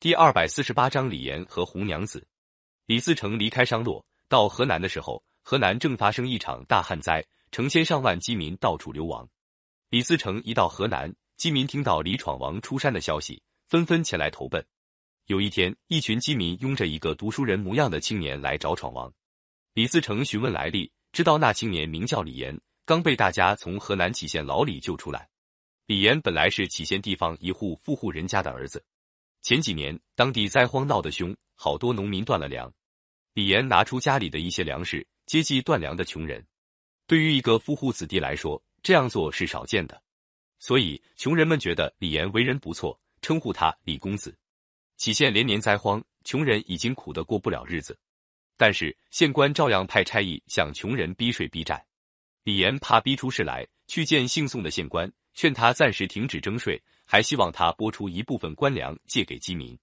第二百四十八章李岩和红娘子。李自成离开商洛，到河南的时候，河南正发生一场大旱灾，成千上万饥民到处流亡。李自成一到河南，饥民听到李闯王出山的消息，纷纷前来投奔。有一天，一群饥民拥着一个读书人模样的青年来找闯王。李自成询问来历，知道那青年名叫李岩，刚被大家从河南杞县牢里救出来。李岩本来是杞县地方一户富户人家的儿子。前几年，当地灾荒闹得凶，好多农民断了粮。李岩拿出家里的一些粮食接济断粮的穷人。对于一个富户子弟来说，这样做是少见的，所以穷人们觉得李岩为人不错，称呼他李公子。杞县连年灾荒，穷人已经苦得过不了日子，但是县官照样派差役向穷人逼税逼债。李岩怕逼出事来，去见姓宋的县官，劝他暂时停止征税。还希望他拨出一部分官粮借给饥民。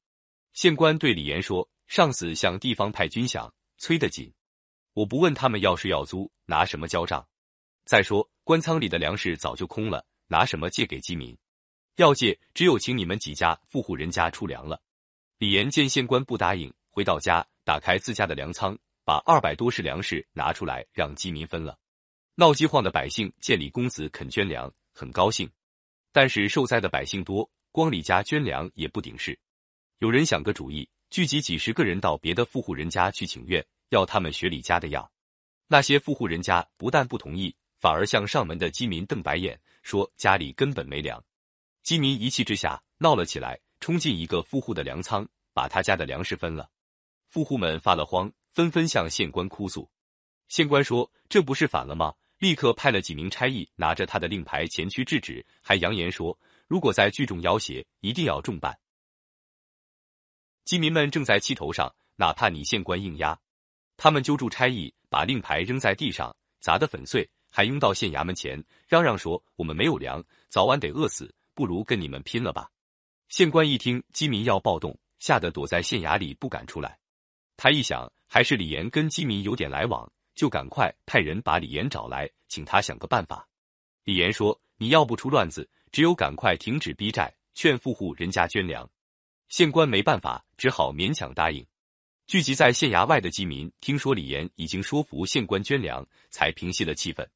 县官对李岩说：“上司向地方派军饷，催得紧，我不问他们要税要租，拿什么交账？再说官仓里的粮食早就空了，拿什么借给饥民？要借，只有请你们几家富户人家出粮了。”李岩见县官不答应，回到家，打开自家的粮仓，把二百多石粮食拿出来让饥民分了。闹饥荒的百姓见李公子肯捐粮，很高兴。但是受灾的百姓多，光李家捐粮也不顶事。有人想个主意，聚集几十个人到别的富户人家去请愿，要他们学李家的样。那些富户人家不但不同意，反而向上门的饥民瞪白眼，说家里根本没粮。饥民一气之下闹了起来，冲进一个富户的粮仓，把他家的粮食分了。富户们发了慌，纷纷向县官哭诉。县官说：“这不是反了吗？”立刻派了几名差役，拿着他的令牌前去制止，还扬言说：“如果再聚众要挟，一定要重办。”饥民们正在气头上，哪怕你县官硬压，他们揪住差役，把令牌扔在地上，砸得粉碎，还拥到县衙门前，嚷嚷说：“我们没有粮，早晚得饿死，不如跟你们拼了吧！”县官一听饥民要暴动，吓得躲在县衙里不敢出来。他一想，还是李岩跟饥民有点来往。就赶快派人把李岩找来，请他想个办法。李岩说：“你要不出乱子，只有赶快停止逼债，劝富户人家捐粮。”县官没办法，只好勉强答应。聚集在县衙外的饥民听说李岩已经说服县官捐粮，才平息了气氛。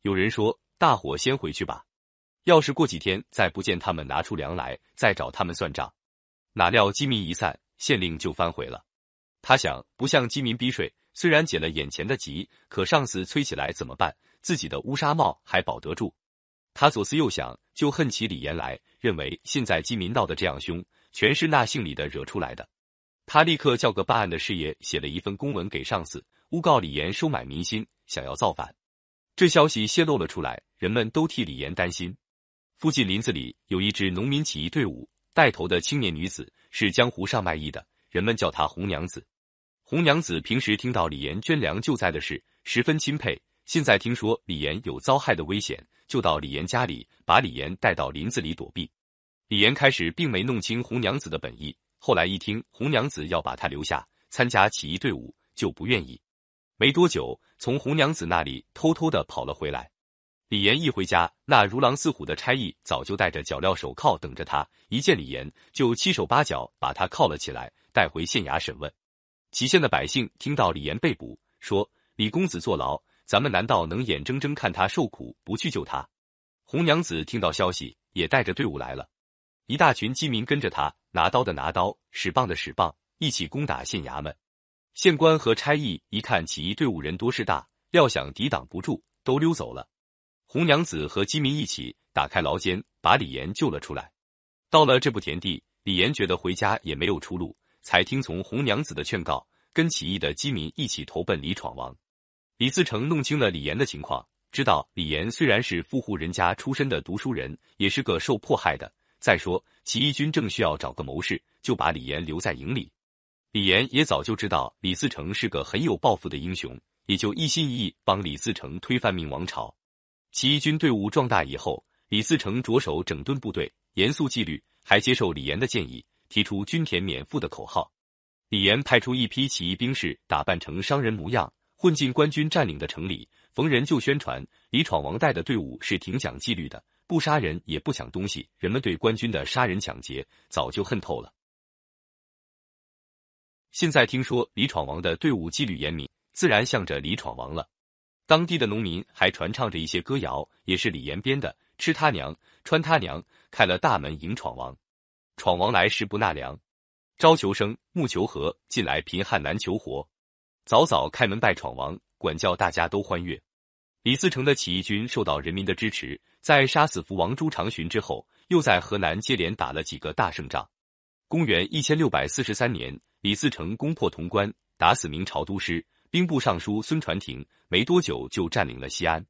有人说：“大伙先回去吧，要是过几天再不见他们拿出粮来，再找他们算账。”哪料饥民一散，县令就反悔了。他想，不向饥民逼税。虽然解了眼前的急，可上司催起来怎么办？自己的乌纱帽还保得住？他左思右想，就恨起李岩来，认为现在饥民闹得这样凶，全是那姓李的惹出来的。他立刻叫个办案的师爷，写了一份公文给上司，诬告李岩收买民心，想要造反。这消息泄露了出来，人们都替李岩担心。附近林子里有一支农民起义队伍，带头的青年女子是江湖上卖艺的，人们叫她红娘子。红娘子平时听到李岩捐粮救灾的事，十分钦佩。现在听说李岩有遭害的危险，就到李岩家里，把李岩带到林子里躲避。李岩开始并没弄清红娘子的本意，后来一听红娘子要把他留下参加起义队伍，就不愿意。没多久，从红娘子那里偷偷的跑了回来。李岩一回家，那如狼似虎的差役早就带着脚镣手铐等着他，一见李岩就七手八脚把他铐了起来，带回县衙审问。祁县的百姓听到李岩被捕，说：“李公子坐牢，咱们难道能眼睁睁看他受苦，不去救他？”红娘子听到消息，也带着队伍来了，一大群饥民跟着他，拿刀的拿刀，使棒的使棒，一起攻打县衙门。县官和差役一看起义队伍人多势大，料想抵挡不住，都溜走了。红娘子和饥民一起打开牢监，把李岩救了出来。到了这步田地，李岩觉得回家也没有出路。才听从红娘子的劝告，跟起义的饥民一起投奔李闯王。李自成弄清了李岩的情况，知道李岩虽然是富户人家出身的读书人，也是个受迫害的。再说起义军正需要找个谋士，就把李岩留在营里。李岩也早就知道李自成是个很有抱负的英雄，也就一心一意帮李自成推翻明王朝。起义军队伍壮大以后，李自成着手整顿部队，严肃纪律，还接受李岩的建议。提出均田免赋的口号，李岩派出一批起义兵士，打扮成商人模样，混进官军占领的城里，逢人就宣传李闯王带的队伍是挺讲纪律的，不杀人也不抢东西。人们对官军的杀人抢劫早就恨透了。现在听说李闯王的队伍纪律严明，自然向着李闯王了。当地的农民还传唱着一些歌谣，也是李严编的：“吃他娘，穿他娘，开了大门迎闯王。闯王来时不纳粮，朝求生，暮求和，近来贫汉难求活。早早开门拜闯王，管教大家都欢悦。”李自成的起义军受到人民的支持，在杀死福王朱长洵之后，又在河南接连打了几个大胜仗。公元一千六百四十三年，李自成攻破潼关，打死明朝都师。兵部尚书孙传庭没多久就占领了西安。